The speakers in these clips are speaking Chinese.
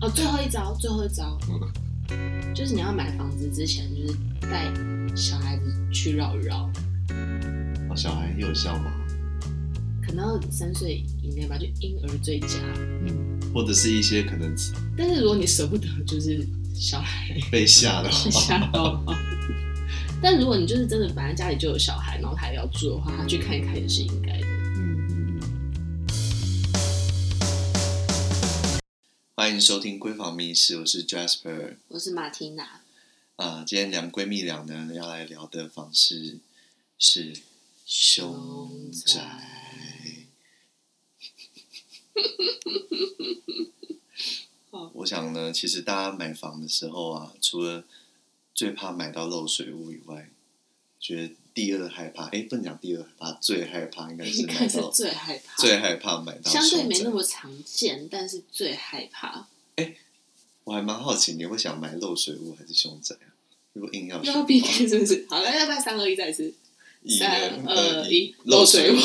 哦，最后一招，最后一招，就是你要买房子之前，就是带小孩子去绕一绕。哦，小孩有效吗？可能要三岁以内吧，就婴儿最佳。嗯，或者是一些可能。但是如果你舍不得，就是小孩被吓的话，吓到。但如果你就是真的，反正家里就有小孩，然后他也要住的话，他去看一看也是应该欢迎收听闺房密事，我是 Jasper，我是马缇娜。啊、呃，今天两闺蜜俩呢要来聊的方式是凶宅。我想呢，其实大家买房的时候啊，除了最怕买到漏水屋以外，觉得第二害怕，哎，不能讲第二害怕，最害怕应该是买到最害怕，最害怕买到。相对没那么常见，但是最害怕。哎，我还蛮好奇，你会想买漏水屋还是凶宅啊？如果硬要要 PK 是不是？好，那，要不要三二一再一次？三二一，漏水屋。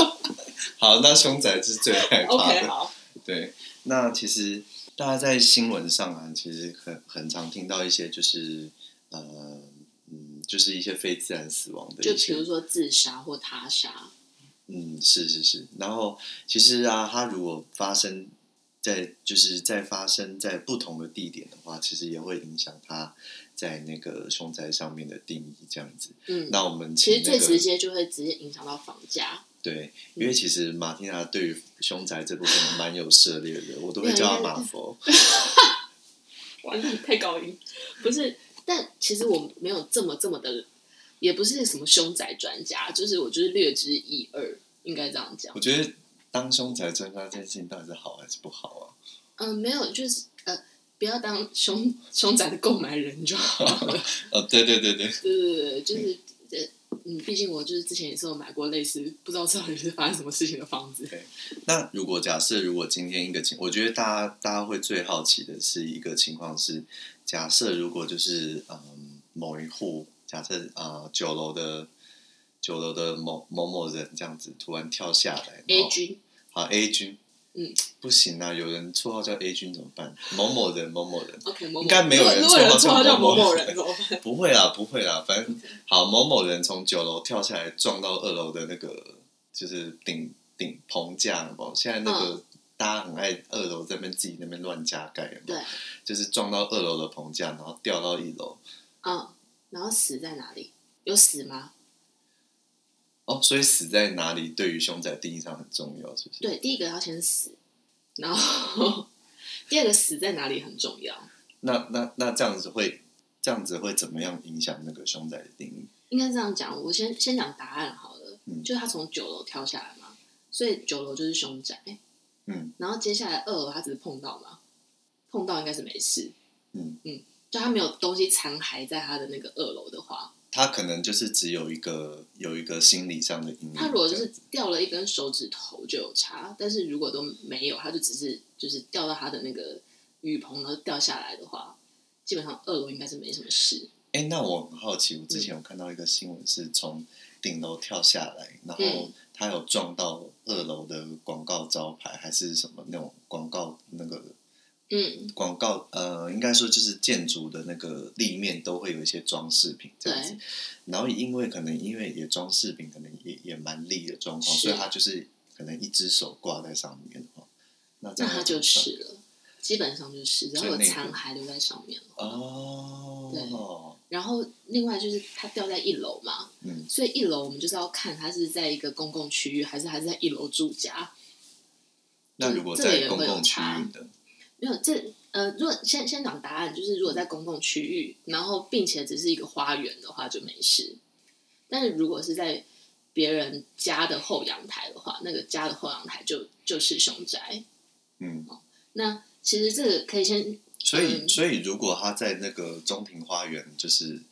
好，那凶宅是最害怕的。Okay, 好。对，那其实。大家在新闻上啊，其实很很常听到一些，就是呃，嗯，就是一些非自然死亡的，就比如说自杀或他杀。嗯，是是是。然后其实啊，它如果发生在就是在发生在不同的地点的话，其实也会影响它在那个凶宅上面的定义，这样子。嗯，那我们、那个、其实最直接就会直接影响到房价。对，因为其实马天娜对于凶宅这部分蛮有涉猎的，我都会叫他马佛。完了，太高音。不是，但其实我没有这么这么的，也不是什么凶宅专家，就是我就是略知一二，应该这样讲。我觉得当凶宅专家这件事情到底是好还是不好啊？嗯，没有，就是呃，不要当凶凶宅的购买人就好了。哦，对对对对，对对对，就是。嗯嗯，毕竟我就是之前也是有买过类似不知道到底是发生什么事情的房子。对，那如果假设如果今天一个情，我觉得大家大家会最好奇的是一个情况是，假设如果就是嗯某一户，假设啊、呃、九楼的九楼的某某某人这样子突然跳下来，A 君，好 A 君。嗯，不行啊！有人绰号叫 A 君怎么办？某某人，某某人，OK，某某应该没有人绰号叫某某人，不会啦，不会啦，反正好，某某人从九楼跳下来，撞到二楼的那个就是顶顶棚架，有没有？现在那个、嗯、大家很爱二楼这边自己那边乱加盖？对，就是撞到二楼的棚架，然后掉到一楼。嗯，然后死在哪里？有死吗？哦，所以死在哪里对于凶宅定义上很重要，是不是？对，第一个要先死，然后第二个死在哪里很重要。那那那这样子会这样子会怎么样影响那个凶宅的定义？应该这样讲，我先先讲答案好了。嗯，就是他从九楼跳下来嘛，所以九楼就是凶宅。嗯，然后接下来二楼他只是碰到嘛，碰到应该是没事。嗯嗯，就他没有东西残骸在他的那个二楼的话。他可能就是只有一个有一个心理上的阴影。他如果就是掉了一根手指头就有差，但是如果都没有，他就只是就是掉到他的那个雨棚然后掉下来的话，基本上二楼应该是没什么事。哎、欸，那我很好奇，我之前有看到一个新闻是从顶楼跳下来，嗯、然后他有撞到二楼的广告招牌还是什么那种广告那个。嗯，广告呃，应该说就是建筑的那个立面都会有一些装饰品这样子，然后因为可能因为也装饰品可能也也蛮利的状况，所以它就是可能一只手挂在上面的话，那这样那它就是了，基本上就是，然后有残骸留在上面。哦，对，然后另外就是它掉在一楼嘛，嗯，所以一楼我们就是要看它是在一个公共区域还是还是在一楼住家，那如果在公共区域的。没有这呃，如果先先讲答案，就是如果在公共区域，然后并且只是一个花园的话就没事。但是如果是在别人家的后阳台的话，那个家的后阳台就就是凶宅。嗯，那其实这个可以先，所以、嗯、所以如果他在那个中庭花园，就是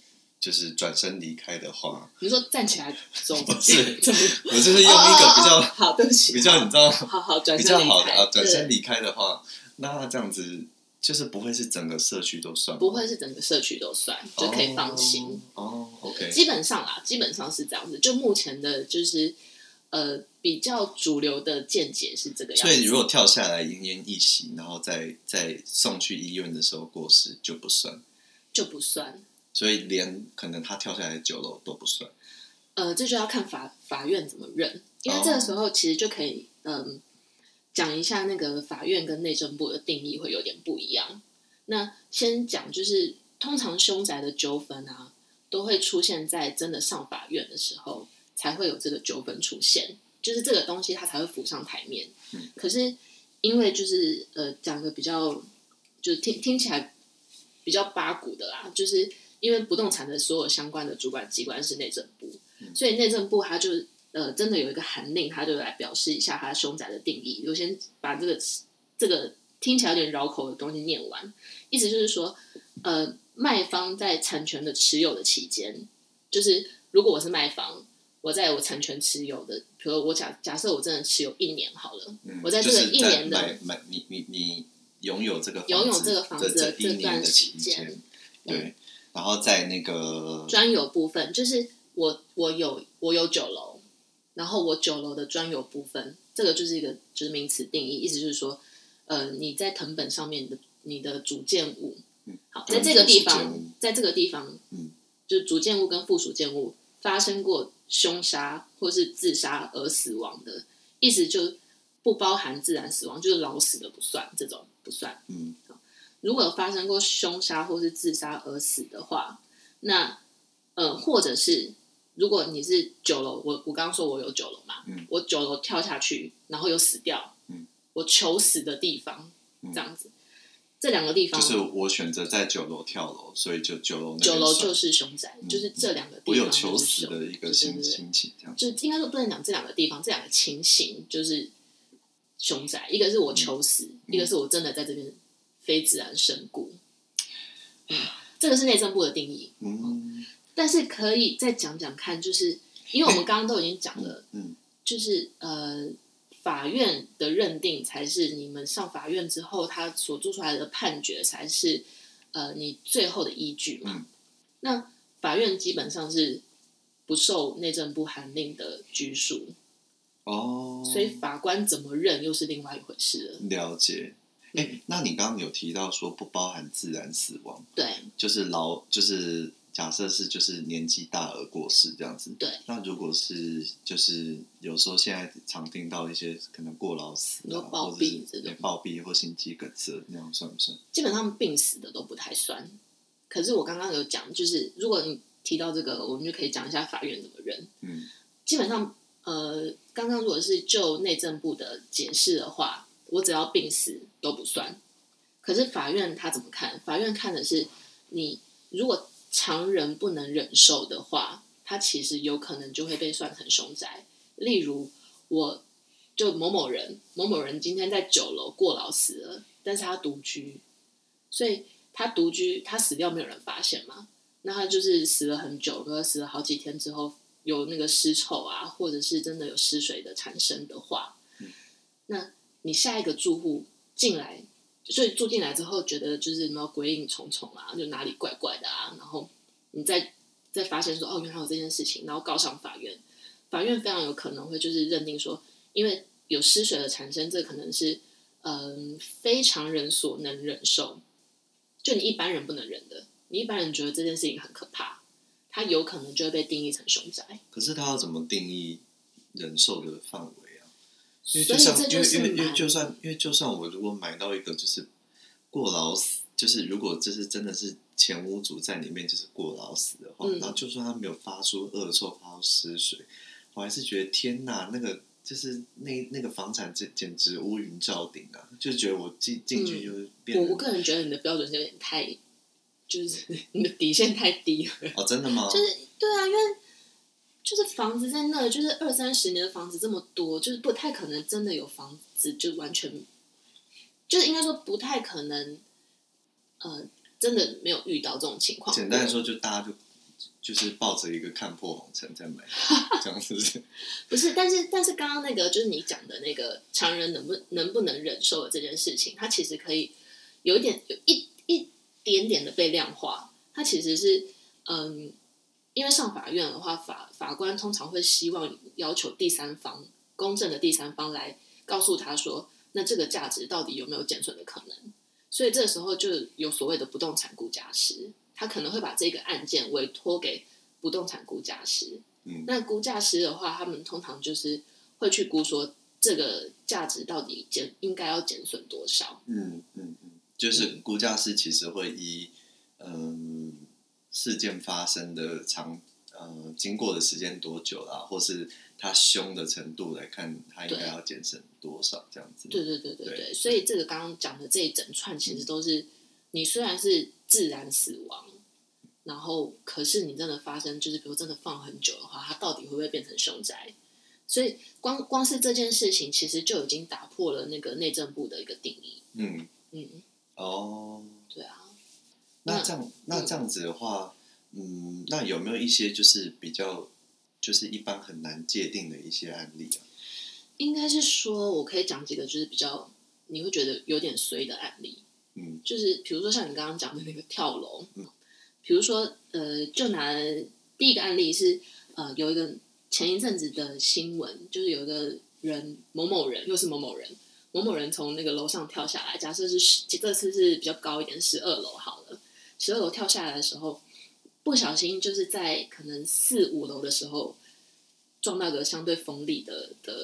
就是转身离开的话，你说站起来走不是？我就是用一个比较、哦哦哦、好，对不起，比较你知道，好好转身离开比较好的啊，转身离开的话。那这样子就是不会是整个社区都算，不会是整个社区都算，就可以放心哦。哦，OK，基本上啦，基本上是这样子。就目前的，就是呃，比较主流的见解是这个样子。所以如果跳下来奄奄一息，然后再再送去医院的时候过世就不算，就不算。所以连可能他跳下来九楼都不算。呃，这就要看法法院怎么认，因为这个时候其实就可以嗯讲、呃、一下那个法院跟内政部的定义会有点不一样。那先讲就是通常凶宅的纠纷啊，都会出现在真的上法院的时候才会有这个纠纷出现，就是这个东西它才会浮上台面。嗯、可是因为就是呃讲个比较就是听听起来比较八股的啦，就是。因为不动产的所有相关的主管机关是内政部，嗯、所以内政部它就呃真的有一个函令，他就来表示一下他凶宅的定义。我先把这个这个听起来有点绕口的东西念完，意思就是说，呃，卖方在产权的持有的期间，就是如果我是卖方，我在我产权持有的，比如我假假设我真的持有一年好了，嗯、我在这个一年的买买你你你拥有这个拥有这个房子的这段期间，对。嗯然后在那个专有部分，就是我我有我有九楼，然后我九楼的专有部分，这个就是一个就是名词定义，意思就是说，呃，你在藤本上面的你的主建物，嗯，好，在这个地方，在这个地方，嗯，就是主建物跟附属建物发生过凶杀或是自杀而死亡的，意思就不包含自然死亡，就是老死的不算，这种不算，嗯。如果有发生过凶杀或是自杀而死的话，那呃，或者是如果你是九楼，我我刚刚说我有九楼嘛，嗯，我九楼跳下去，然后又死掉，嗯，我求死的地方，这样子，嗯、这两个地方。就是我选择在九楼跳楼，所以就九楼九楼就是凶宅，嗯、就是这两个地方，我有求死的一个心心情，这样就应该说不能讲这两个地方，这两个情形就是凶宅，一个是我求死，嗯、一个是我真的在这边。非自然身故，嗯，这个是内政部的定义。嗯，但是可以再讲讲看，就是因为我们刚刚都已经讲了，嗯，就是呃，法院的认定才是你们上法院之后，他所做出来的判决才是呃你最后的依据嘛。嗯，那法院基本上是不受内政部函令的拘束。哦，所以法官怎么认又是另外一回事了。了解。哎，那你刚刚有提到说不包含自然死亡，对，就是老，就是假设是就是年纪大而过世这样子，对。那如果是就是有时候现在常听到一些可能过劳死啊，暴毙这种暴毙或心肌梗塞那样算不算？基本上病死的都不太算。可是我刚刚有讲，就是如果你提到这个，我们就可以讲一下法院怎么认。嗯，基本上呃，刚刚如果是就内政部的解释的话。我只要病死都不算，可是法院他怎么看？法院看的是你如果常人不能忍受的话，他其实有可能就会被算成凶宅。例如，我就某某人，某某人今天在九楼过劳死了，但是他独居，所以他独居，他死掉没有人发现嘛？那他就是死了很久，可是死了好几天之后有那个尸臭啊，或者是真的有尸水的产生的话，嗯、那。你下一个住户进来，所以住进来之后觉得就是什么鬼影重重啊，就哪里怪怪的啊，然后你再再发现说哦，原来有这件事情，然后告上法院，法院非常有可能会就是认定说，因为有尸水的产生，这可能是嗯、非常人所能忍受，就你一般人不能忍的，你一般人觉得这件事情很可怕，他有可能就会被定义成凶宅。可是他要怎么定义忍受的范围？因为就像，因为因为因为就算因为就算我如果买到一个就是过劳死，就是如果这是真的是前屋主在里面就是过劳死的话，嗯、然后就算他没有发出恶臭、发出尸水，我还是觉得天哪，那个就是那那个房产简简直乌云罩顶啊！就是觉得我进进去就变、嗯。我我个人觉得你的标准是有点太，就是 你的底线太低了。哦，真的吗？就是对啊，因为。就是房子在那，就是二三十年的房子这么多，就是不太可能真的有房子就完全，就是应该说不太可能，呃，真的没有遇到这种情况。简单来说，就大家就就是抱着一个看破红尘在买，这样是不是？不是，但是但是刚刚那个就是你讲的那个常人能不能不能忍受的这件事情，它其实可以有一点有一一点点的被量化，它其实是嗯。因为上法院的话，法法官通常会希望要求第三方公正的第三方来告诉他说，那这个价值到底有没有减损的可能？所以这时候就有所谓的不动产估价师，他可能会把这个案件委托给不动产估价师。嗯，那估价师的话，他们通常就是会去估说这个价值到底减应该要减损多少。嗯嗯嗯，就是估价师其实会以嗯、呃、事件发生的长。呃，经过的时间多久啦，或是他凶的程度来看，他应该要减省多少这样子？对对对对对，对所以这个刚刚讲的这一整串，其实都是、嗯、你虽然是自然死亡，然后可是你真的发生，就是比如真的放很久的话，它到底会不会变成凶宅？所以光光是这件事情，其实就已经打破了那个内政部的一个定义。嗯嗯，哦，对啊，那这样那，那这样子的话。嗯，那有没有一些就是比较，就是一般很难界定的一些案例啊？应该是说，我可以讲几个，就是比较你会觉得有点衰的案例。嗯，就是比如说像你刚刚讲的那个跳楼，嗯，比如说呃，就拿第一个案例是呃，有一个前一阵子的新闻，就是有一个人某某人，又是某某人，某某人从那个楼上跳下来，假设是这次是比较高一点，十二楼好了，十二楼跳下来的时候。不小心就是在可能四五楼的时候撞到个相对锋利的的，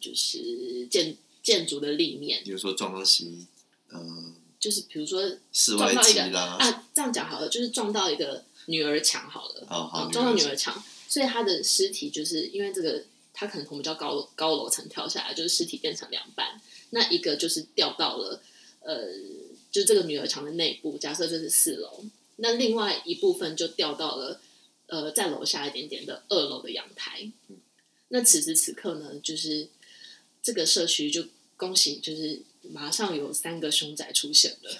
就是建建筑的立面。比如说撞到西，嗯、呃，就是比如说撞到一个啊，这样讲好了，就是撞到一个女儿墙好了，哦、好撞到女儿墙，所以他的尸体就是因为这个，他可能从比较高高楼层跳下来，就是尸体变成两半，那一个就是掉到了呃，就这个女儿墙的内部，假设这是四楼。那另外一部分就掉到了，呃，在楼下一点点的二楼的阳台。那此时此刻呢，就是这个社区就恭喜，就是马上有三个凶宅出现了。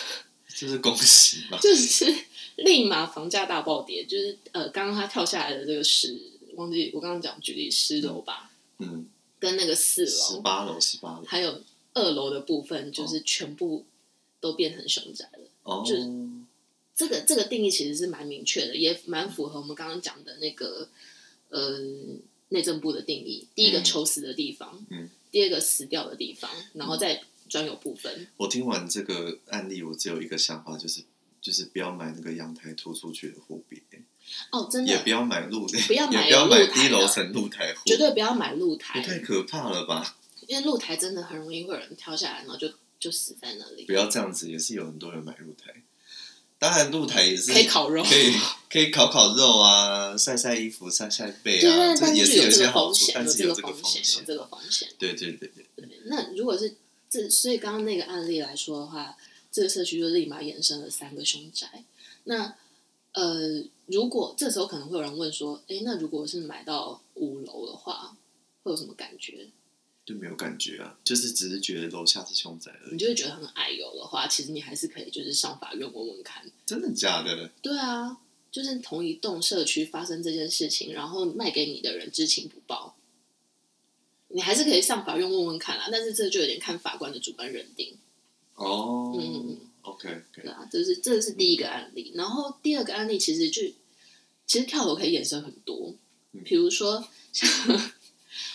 就是恭喜嘛？就是立马房价大暴跌。就是呃，刚刚他跳下来的这个十，忘记我刚刚讲举例十楼吧。嗯。跟那个四楼、十八楼、十八楼，还有二楼的部分，就是全部都变成凶宅了。哦。就这个这个定义其实是蛮明确的，也蛮符合我们刚刚讲的那个呃内政部的定义。第一个抽死的地方，嗯，第二个死掉的地方，然后再专有部分。我听完这个案例，我只有一个想法，就是就是不要买那个阳台突出去的户别。哦，真的，也不要买露，不要买也不要买低楼层露台户，绝对不要买露台，太可怕了吧？因为露台真的很容易会有人跳下来，然后就就死在那里。不要这样子，也是有很多人买露台。当然，露台也是可以烤肉，可以可以烤烤肉啊，晒晒衣服，晒晒被啊，这也是有一些好处，但是有这个风险，有这个风险。对对对对，对。那如果是这，所以刚刚那个案例来说的话，这个社区就立马衍生了三个凶宅。那呃，如果这时候可能会有人问说，哎，那如果是买到五楼的话，会有什么感觉？就没有感觉啊，就是只是觉得楼下是凶宅而已。你就会觉得很矮油的话，其实你还是可以就是上法院问问看。真的假的？对啊，就是同一栋社区发生这件事情，然后卖给你的人知情不报，你还是可以上法院问问看啦。但是这就有点看法官的主观认定。哦，嗯，OK，, okay. 对啊，这是这是第一个案例。然后第二个案例其实就其实跳楼可以衍生很多，比如说像。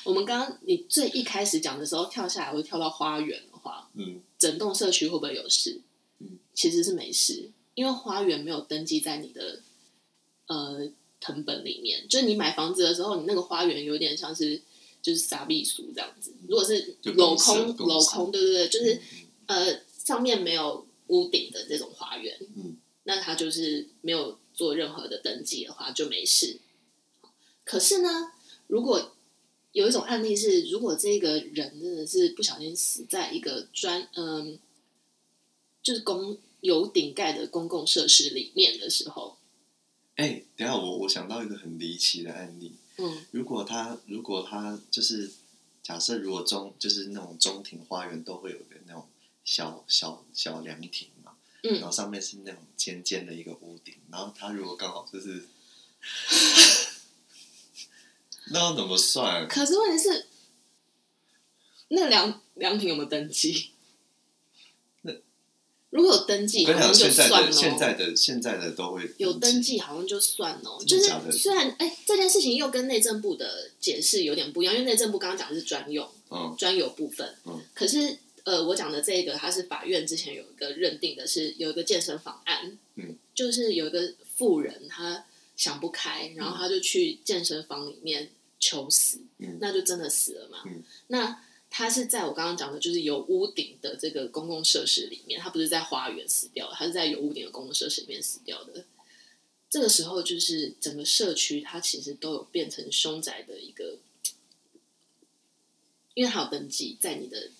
我们刚刚你最一开始讲的时候，跳下来会跳到花园的话，嗯，整栋社区会不会有事？嗯，其实是没事，因为花园没有登记在你的呃藤本里面。就是你买房子的时候，你那个花园有点像是就是撒币书这样子。如果是镂空镂空，对对对，就是、嗯、呃上面没有屋顶的这种花园，嗯，那它就是没有做任何的登记的话就没事。可是呢，如果有一种案例是，如果这个人真的是不小心死在一个专嗯，就是公有顶盖的公共设施里面的时候，哎、欸，等下我我想到一个很离奇的案例，嗯，如果他如果他就是假设如果中就是那种中庭花园都会有个那种小小小凉亭嘛，嗯，然后上面是那种尖尖的一个屋顶，然后他如果刚好就是。那要怎么算？可是问题是，那良良品有没有登记？那如果有登记，好像就现在的算了。现在的现在的都会有登记，好像就算了。就是虽然哎，这件事情又跟内政部的解释有点不一样，因为内政部刚刚讲的是专用，嗯专有部分。嗯可是呃，我讲的这个，它是法院之前有一个认定的是有一个健身房案，嗯，就是有一个富人他想不开，然后他就去健身房里面求死，嗯那就真的死了嘛。嗯那他是在我刚刚讲的，就是有屋顶的这个公共设施里面，他不是在花园死掉的，他是在有屋顶的公共设施里面死掉的。这个时候，就是整个社区它其实都有变成凶宅的一个，因为它有登记在你的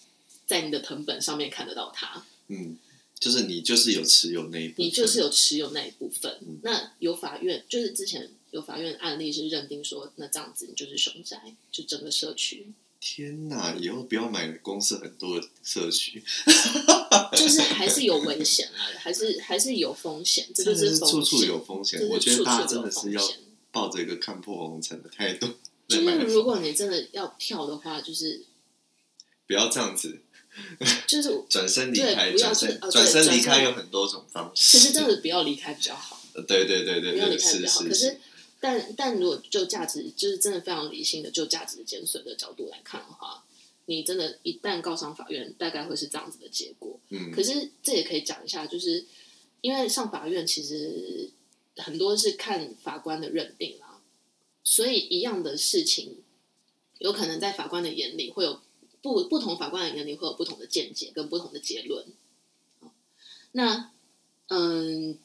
在你的藤本上面看得到它，嗯，就是你就是有持有那一部分，你就是有持有那一部分。嗯那有法院就是之前有法院案例是认定说，那这样子你就是凶宅，就整个社区。天哪！以后不要买公司很多的社区，就是还是有危险啊，还是还是有风险，这就真的是处处有风险。我觉得大家真的是要抱着一个看破红尘的态度就是如果你真的要跳的话，就是不要这样子 就是，转身离开，转身转身离开有很多种方式。其实真的不要离开比较好，呃对对对对不要离开比较好。是可是，但但如果就价值，就是真的非常理性的就价值减损的角度来看的话，你真的，一旦告上法院，大概会是这样子的结果。嗯，可是这也可以讲一下，就是因为上法院其实很多是看法官的认定啦，所以一样的事情，有可能在法官的眼里会有不不同法官的眼里会有不同的见解跟不同的结论。那嗯，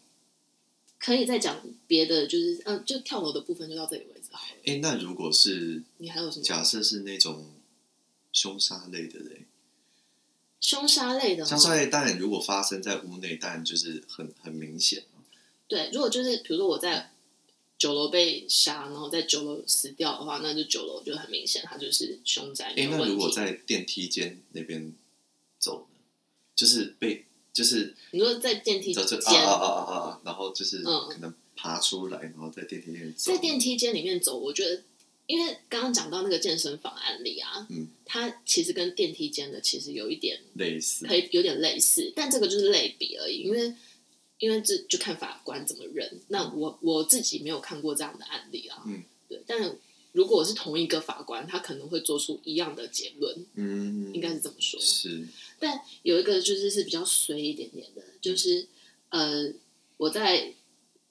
可以再讲别的，就是嗯，就跳楼的部分就到这里为止。哎，那如果是你还有什么假设是那种凶杀类的嘞？凶杀类的话？凶杀类当然如果发生在屋内，当然就是很很明显对，如果就是比如说我在九楼被杀，然后在九楼死掉的话，那就九楼就很明显，它就是凶宅。哎，那如果在电梯间那边走呢？就是被就是你说在电梯这间，这啊啊啊啊啊，然后就是嗯。可能爬出来，然后在电梯里面走。在电梯间里面走，我觉得，因为刚刚讲到那个健身房案例啊，嗯，它其实跟电梯间的其实有一点类似，可以有点类似，但这个就是类比而已，因为因为这就看法官怎么认。那我我自己没有看过这样的案例啊，嗯，对，但如果我是同一个法官，他可能会做出一样的结论，嗯，应该是这么说。是，但有一个就是是比较随一点点的，就是呃，我在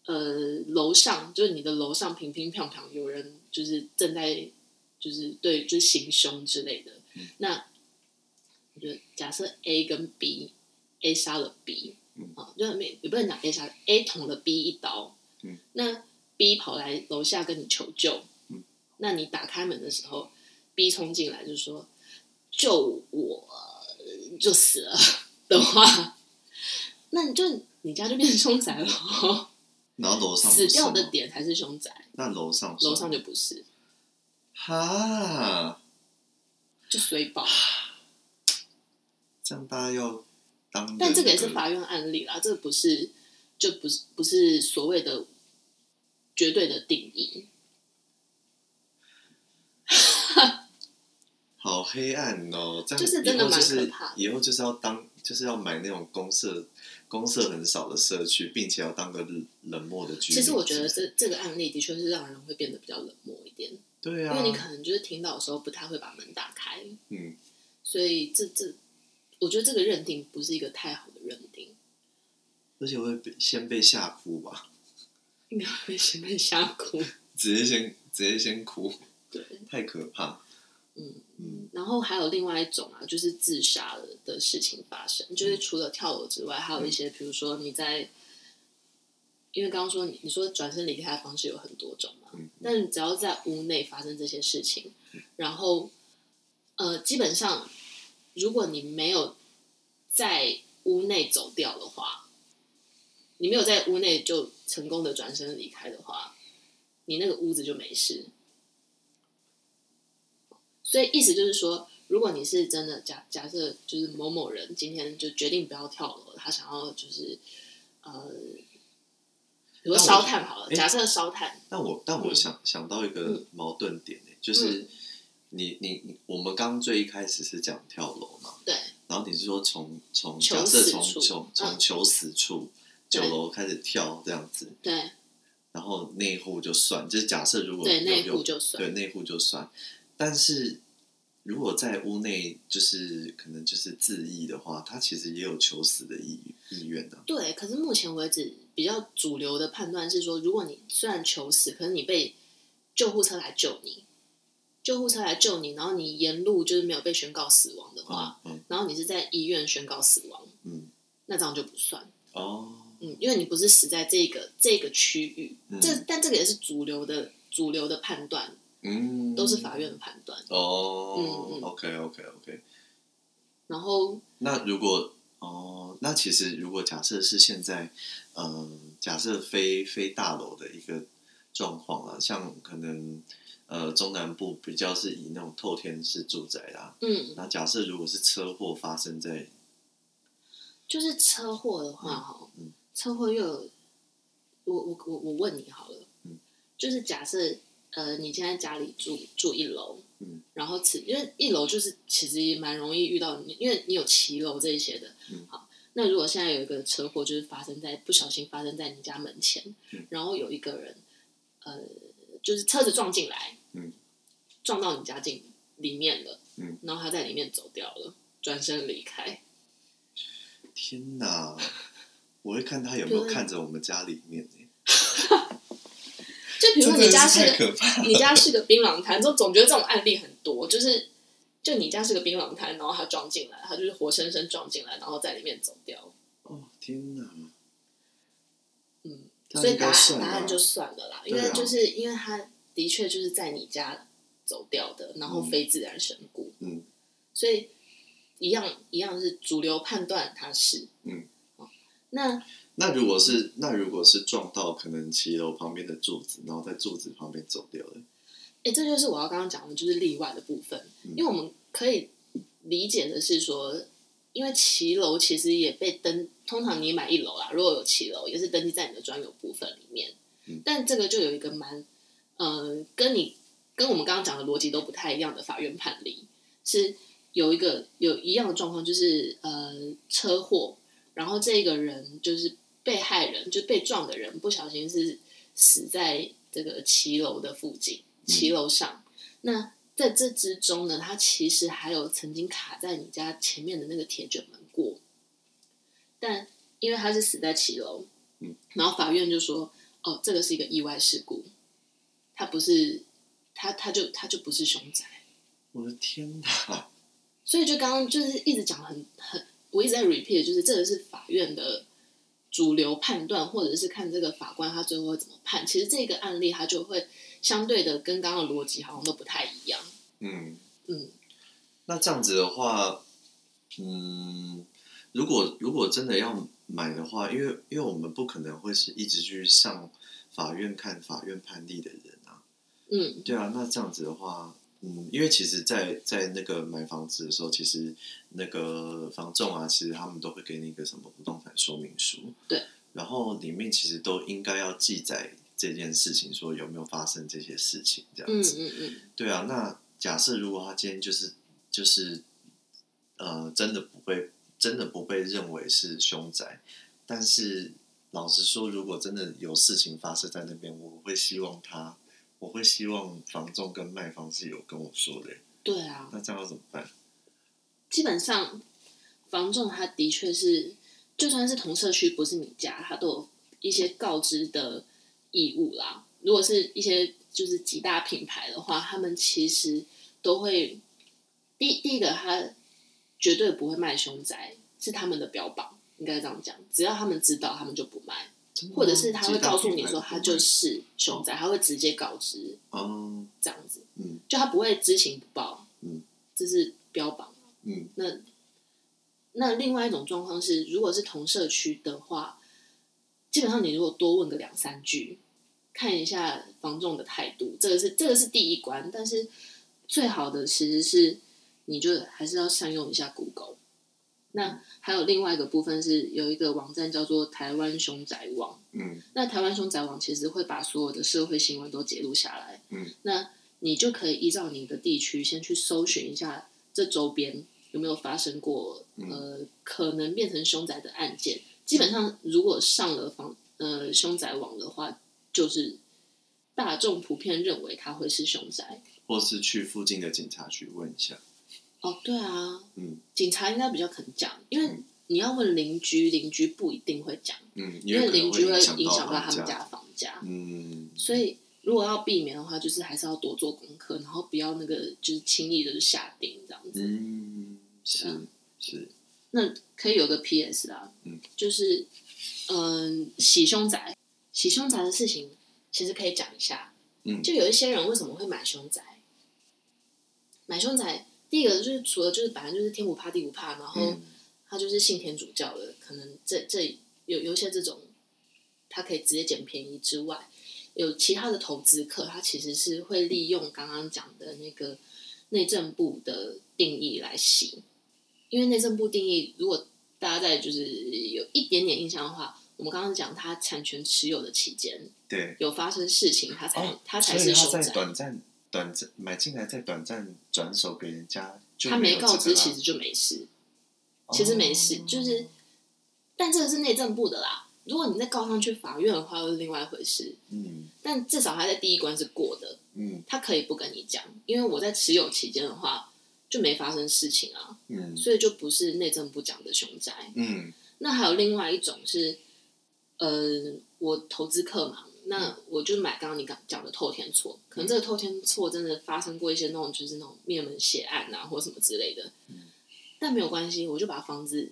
呃楼上，就是你的楼上平平평평有人就是正在就是对就是行凶之类的，嗯。那我觉得假设 A 跟 B，A 杀了 B，嗯。啊，就没也不能讲 A 杀了 A 捅了 B 一刀，嗯，那 B 跑来楼下跟你求救，嗯，那你打开门的时候，B 冲进来就说救我。就死了的话，那你就你家就变成凶宅了。然后楼上死掉的点才是凶宅，那楼上楼上就不是，哈，就随宝。这样大家要当，但这个也是法院案例啦，这个不是就不是不是所谓的绝对的定义。好黑暗哦，这样就是真的蛮以后就是可怕的。以后就是要当，就是要买那种公社公社很少的社区，并且要当个冷冷漠的居民。其实我觉得这这个案例的确是让人会变得比较冷漠一点，对啊，因为你可能就是听到的时候不太会把门打开，嗯，所以这这我觉得这个认定不是一个太好的认定，而且会被先被吓哭吧，应该会先被吓哭。直接先直接先哭，对，太可怕。嗯。嗯然后还有另外一种啊，就是自杀的的事情发生，就是除了跳楼之外，还有一些，比如说你在，因为刚刚说你你说转身离开的方式有很多种嘛，嗯但你只要在屋内发生这些事情，然后呃，基本上如果你没有在屋内走掉的话，你没有在屋内就成功的转身离开的话，你那个屋子就没事。所以意思就是说，如果你是真的假假设，就是某某人今天就决定不要跳楼，他想要就是呃，比如说烧炭好了，欸假设烧炭，但我但我嗯。想、想到一个矛盾点呢、就是你你你，我们刚最一开始是讲跳楼嘛，对，然后你是说从从假设从从从嗯。求死处九对。楼开始跳这样子，对。然后内户就算，就是假设如果对，有内户就算。对内户就算，但是如果在屋内就是可能就是自缢的话，他其实也有求死的意意愿的、对，可是目前为止比较主流的判断是说，如果你虽然求死，可是你被救护车来救你，救护车来救你，然后你沿路就是没有被宣告死亡的话，嗯。然后你是在医院宣告死亡，嗯。那这样就不算。哦，嗯，因为你不是死在这个这个区域，嗯。这但这个也是主流的主流的判断，嗯，都是法院的判断。哦、嗯嗯。O k OK OK，然后那如果哦，那其实如果假设是现在，嗯、假设非非大楼的一个状况啊，像可能呃中南部比较是以那种透天式住宅啦，嗯，那假设如果是车祸发生在就是车祸的话，哈、嗯。车祸又有，我我我我问你好了，嗯。就是假设呃，你现在家里住住一楼，嗯，然后此因为一楼就是其实也蛮容易遇到你，因为你有骑楼这一些的，嗯好，那如果现在有一个车祸，就是发生在不小心发生在你家门前，嗯然后有一个人，呃，就是车子撞进来，嗯，撞到你家进里面了，嗯，然后他在里面走掉了，转身离开。天哪，我会看他有 没有看着我们家里面呢、就比如说你家是你家是个槟榔摊，就总觉得这种案例很多，就是就你家是个槟榔摊，然后他撞进来，他就是活生生撞进来，然后在里面走掉。哦天哪，嗯，所以答应该算吧答案就算了啦，因为就是因为他的确就是在你家走掉的，然后非自然身故，嗯所以一样一样是主流判断他是嗯哦。那那如果是那如果是撞到可能骑楼旁边的柱子，然后在柱子旁边走掉了，哎，这就是我要刚刚讲的，就是例外的部分，嗯因为我们可以理解的是说，因为骑楼其实也被登，通常你买一楼啦，如果有骑楼，也是登记在你的专有部分里面。嗯但这个就有一个蛮，呃，跟你跟我们刚刚讲的逻辑都不太一样的法院判例，是有一个有一样的状况，就是呃车祸，然后这个人就是被害人，就被撞的人不小心是死在这个骑楼的附近，骑楼上。那在这之中呢，他其实还有曾经卡在你家前面的那个铁卷门过，但因为他是死在骑楼，嗯，然后法院就说，哦，这个是一个意外事故，他不是，他他就他就不是凶宅，我的天哪！所以就刚刚就是一直讲很很，我一直在 repeat，就是这个是法院的主流判断，或者是看这个法官他最后会怎么判。其实这个案例他就会相对的跟刚刚的逻辑好像都不太一样。嗯嗯，那这样子的话，嗯，如果如果真的要买的话，因为因为我们不可能会是一直去上法院看法院判例的人啊，嗯，对啊，那这样子的话，嗯，因为其实在，在在那个买房子的时候，其实那个房仲啊，其实他们都会给你一个什么不动产说明书，对，然后里面其实都应该要记载这件事情，说有没有发生这些事情，这样嗯子，嗯嗯，对啊，那假设如果他今天就是就是呃，真的不被真的不被认为是凶宅，但是老实说，如果真的有事情发生在那边，我会希望他，我会希望房仲跟卖方是有跟我说的。对啊，那这样要怎么办？基本上房仲他的确是，就算是同社区不是你家，他都有一些告知的义务啦。如果是一些就是几大品牌的话，他们其实都会第第一个，他绝对不会卖凶宅，是他们的标榜，应该这样讲。只要他们知道，他们就不卖，或者是他会告诉你说他就是凶宅，他会直接告知哦这样子，嗯就他不会知情不报，嗯，这是标榜。嗯那那另外一种状况是，如果是同社区的话，基本上你如果多问个两三句，看一下房仲的态度，这个是这个是第一关。但是最好的其实是，你就还是要善用一下 Google。那还有另外一个部分是，有一个网站叫做台湾凶宅网。嗯那台湾凶宅网其实会把所有的社会新闻都截录下来，嗯，那你就可以依照你的地区先去搜寻一下这周边有没有发生过、嗯、呃可能变成凶宅的案件。基本上，如果上了房呃凶宅网的话，就是大众普遍认为他会是凶宅，或是去附近的警察局问一下。哦，对啊，嗯，警察应该比较肯讲，因为你要问邻居，邻居不一定会讲，嗯，因为邻居会影响到他们家的房价，嗯，所以如果要避免的话，就是还是要多做功课，然后不要那个就是轻易的就下定这样子，嗯，是。那可以有个 P.S. 啦，嗯，就是，嗯，洗凶宅，洗凶宅的事情，其实可以讲一下，嗯，就有一些人为什么会买凶宅？买凶宅，第一个就是除了就是反正就是天不怕地不怕，然后他就是信天主教的，可能这这有有一些这种，他可以直接捡便宜之外，有其他的投资客，他其实是会利用刚刚讲的那个内政部的定义来洗。因为内政部定义，如果大家在就是有一点点印象的话，我们刚刚讲他产权持有的期间，对，有发生事情，他才、哦、他才是凶宅。在短暂短暂买进来，再短暂转手给人家，他没告知，其实就没事，其实没事，哦、就是，但这个是内政部的啦。如果你再告上去法院的话，又是另外一回事。嗯，但至少他在第一关是过的。嗯，他可以不跟你讲，因为我在持有期间的话。就没发生事情啊，嗯，所以就不是内政部讲的凶宅，嗯，那还有另外一种是，呃，我投资客嘛，那我就买刚刚你讲讲的透天错，可能这个透天错真的发生过一些那种就是那种灭门血案啊，或什么之类的，嗯，但没有关系，我就把房子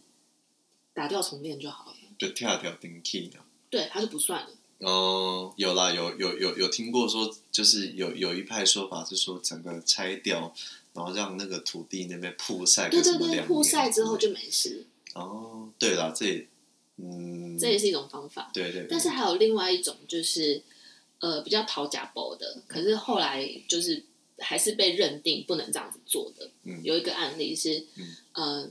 打掉重练就好了，就跳跳钉契的，对，他就不算了。哦，有啦，有有有有听过说，就是有有一派说法是说整个拆掉。然后让那个土地那边曝晒，对对对，曝晒之后就没事。哦，对了，这也，嗯，这也是一种方法。对对，对。但是还有另外一种，就是呃比较讨假包的，可是后来就是还是被认定不能这样子做的。嗯。有一个案例是，嗯、呃，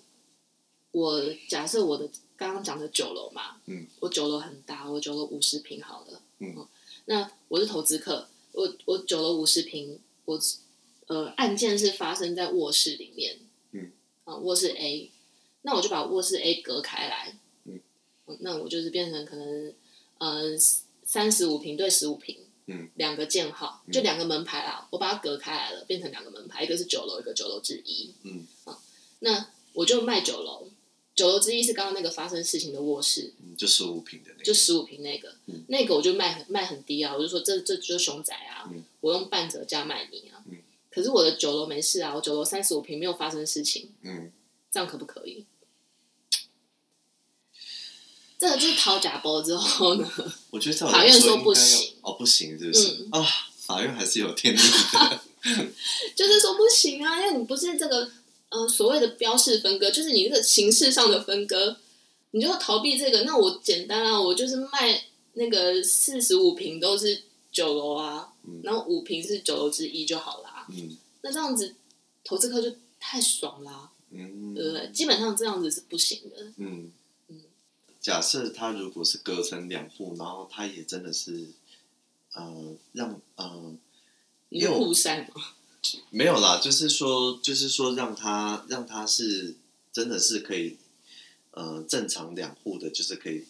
我假设我的刚刚讲的九楼嘛，嗯，我九楼很大，我九楼五十平好了，嗯，嗯，那我是投资客，我我九楼五十平，我。呃，案件是发生在卧室里面，嗯，啊，卧室 A，那我就把卧室 A 隔开来，嗯，那我就是变成可能，呃，三十五平对十五平，嗯，两个建号，就两个门牌啦，我把它隔开来了，变成两个门牌，一个是九楼，一个九楼之一，嗯，啊，那我就卖九楼，九楼之一是刚刚那个发生事情的卧室，嗯，就十五平的那个，就十五平那个，嗯，那个我就卖很卖很低啊，我就说这这就是凶宅啊，嗯，我用半折价卖你啊，嗯。可是我的九楼没事啊，我九楼三十五平没有发生事情，嗯，这样可不可以？这个就是讨假包之后呢？我觉得法院说不行哦，不行是不是？啊、法院还是有天理的，就是说不行啊，因为你不是这个呃所谓的标示分割，就是你这个形式上的分割，你就要逃避这个。那我简单啊，我就是卖那个四十五平都是九楼啊。然后五平是九楼之一就好啦。嗯，那这样子投资客就太爽啦。嗯，对不对？基本上这样子是不行的。嗯嗯。假设他如果是隔成两户，然后他也真的是呃让呃有互扇吗？没有啦，就是说就是说让他让他是真的是可以呃正常两户的，就是可以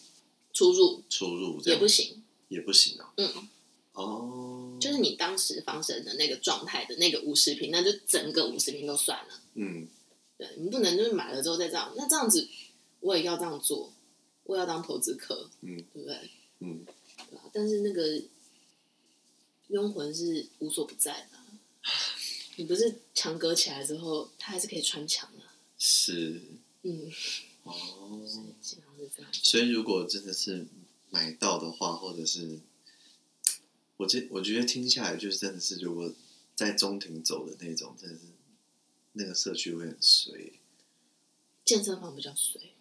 出入出入也不行，也不行啊。嗯。哦，就是你当时房审的那个状态的那个五十平，那就整个五十平都算了。嗯，对，你不能就是买了之后再这样，那这样子我也要这样做，我要当投资客，嗯，对不对？嗯，对吧？但是那个幽魂是无所不在的，你不是墙隔起来之后，它还是可以穿墙的。是，嗯，哦，基本上是这样。所以如果真的是买到的话，或者是。我觉我觉得听下来就是真的是，如果在中庭走的那种，真的是那个社区会很衰。健身房比较衰，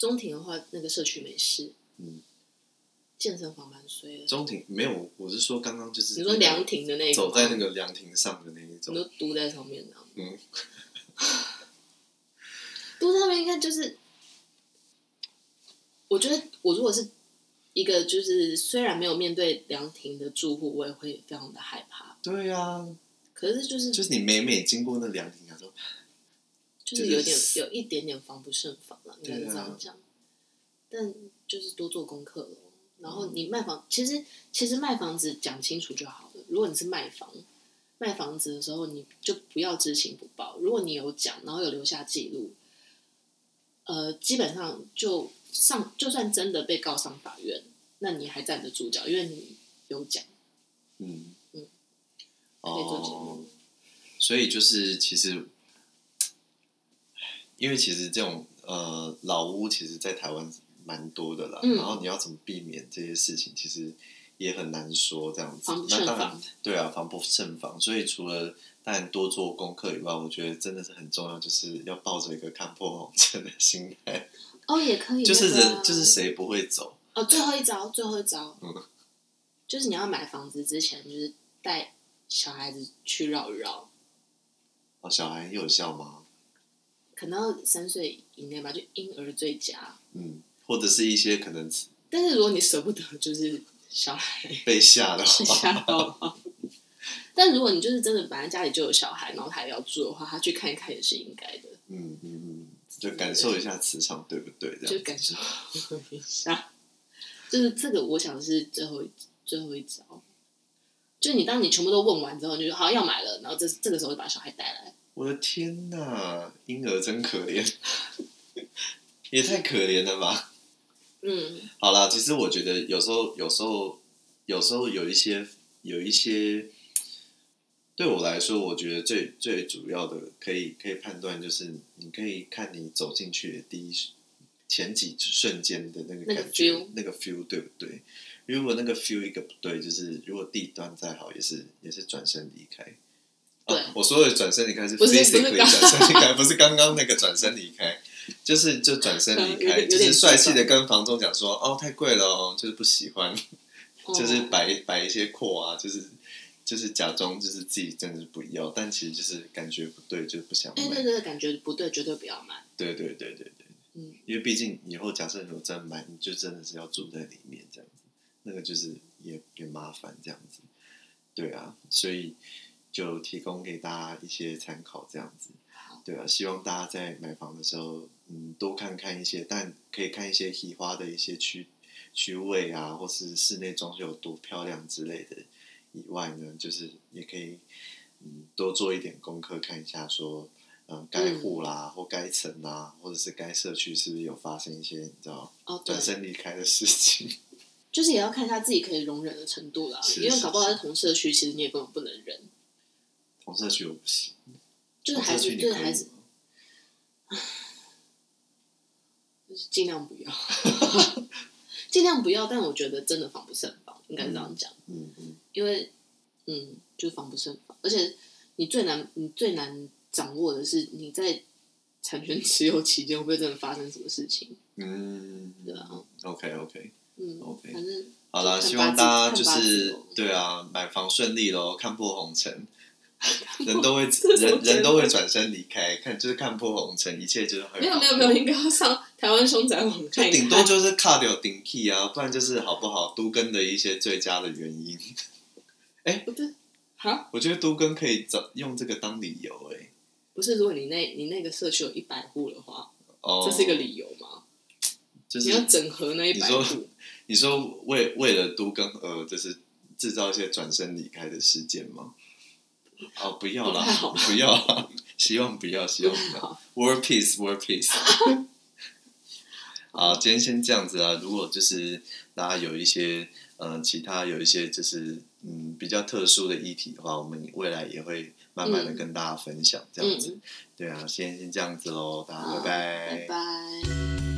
中庭的话，那个社区没事。嗯，健身房蛮衰的。中庭没有，我是说刚刚就是你说凉亭的那种，走在那个凉亭上的那一种，都堵在上面的。嗯，堵在上面应该就是，我觉得我如果是。一个就是虽然没有面对凉亭的住户，我也会非常的害怕。对呀、啊，可是就是就是你每每经过那凉亭啊，都就是有点有一点点防不胜防了，应该是这样讲。啊、但就是多做功课咯。然后你卖房，其实其实卖房子讲清楚就好了。如果你是卖房卖房子的时候，你就不要知情不报。如果你有讲，然后有留下记录，呃，基本上就上，就算真的被告上法院，那你还站得住脚，因为你有讲。嗯嗯，可以做节目，所以就是其实，因为其实这种呃老屋，其实，在台湾。蛮多的啦，嗯、然后你要怎么避免这些事情，其实也很难说这样子。那当然，对啊，防不胜防。所以除了当然多做功课以外，我觉得真的是很重要，就是要抱着一个看破红尘的心态。哦，也可以。就是人，啊、就是谁不会走？哦，最后一招，最后一招，嗯，就是你要买房子之前，就是带小孩子去绕一绕。哦，小孩有效吗？可能三岁以内吧，就婴儿最佳。嗯。或者是一些可能，但是如果你舍不得，就是小孩被吓的话，吓到话。但如果你就是真的，本来家里就有小孩，然后他也要住的话，他去看一看也是应该的。嗯嗯嗯，就感受一下磁场，对不对？这样就感受一下，就是这个，我想是最后一最后一招。就你当你全部都问完之后，你就说好要买了，然后这这个时候就把小孩带来。我的天呐，婴儿真可怜，也太可怜了吧！嗯，好啦，其实我觉得有时候，有时候，有时候有一些，有一些，对我来说，我觉得最最主要的，可以可以判断，就是你可以看你走进去的第一前几瞬间的那个感觉，那个 feel 对不对？如果那个 feel 一个不对，就是如果地段再好，也是也是转身离开。我说的转身离开是 physically 转身离开，不是刚刚那个转身离开。就是就转身离开，就是帅气的跟房东讲说：“哦，太贵了哦，就是不喜欢，哦、就是摆摆一些阔啊，就是就是假装就是自己真的是不要，但其实就是感觉不对，就不想买。对对对，感觉不对，绝对不要买。对对对对对，嗯，因为毕竟以后假设你有真买，你就真的是要住在里面这样子，那个就是也也麻烦这样子。对啊，所以就提供给大家一些参考这样子。”对啊，希望大家在买房的时候，嗯，多看看一些，但可以看一些喜花的一些区区位啊，或是室内装修有多漂亮之类的。以外呢，就是也可以，嗯，多做一点功课，看一下说，嗯，该户啦，或该层啊，或者是该社区是不是有发生一些你知道哦，转身离开的事情。就是也要看一下自己可以容忍的程度啦，是是是，因为搞不好在同社区，其实你也根本不能忍。同社区我不行。就是还是，就是还是，就是尽量不要，尽量不要。但我觉得真的防不胜防，应该是这样讲。嗯嗯。因为，嗯，就是防不胜防，而且你最难，你最难掌握的是你在产权持有期间会不会真的发生什么事情？嗯，对啊。OK OK，嗯 OK，反正好了，希望大家就是对啊，买房顺利喽，看破红尘。人都会人人都会转身离开，看就是看破红尘，一切就是很。没有没有没有，应该要上台湾凶宅网看一看。顶多就是卡掉顶 key 啊，不然就是好不好都更的一些最佳的原因。哎、欸，不对，好，我觉得都更可以找用这个当理由哎、欸。不是，如果你那你那个社区有一百户的话，哦，这是一个理由吗？就是你要整合那一百户。你说为为了都更呃，就是制造一些转身离开的事件吗？哦，不要了，不要了，希望不要，希望不要。World peace，World peace。好，今天先这样子啊。如果就是大家有一些嗯、呃，其他有一些就是嗯比较特殊的议题的话，我们未来也会慢慢的跟大家分享这样子。嗯、对啊，先先这样子喽，大家拜拜，拜拜。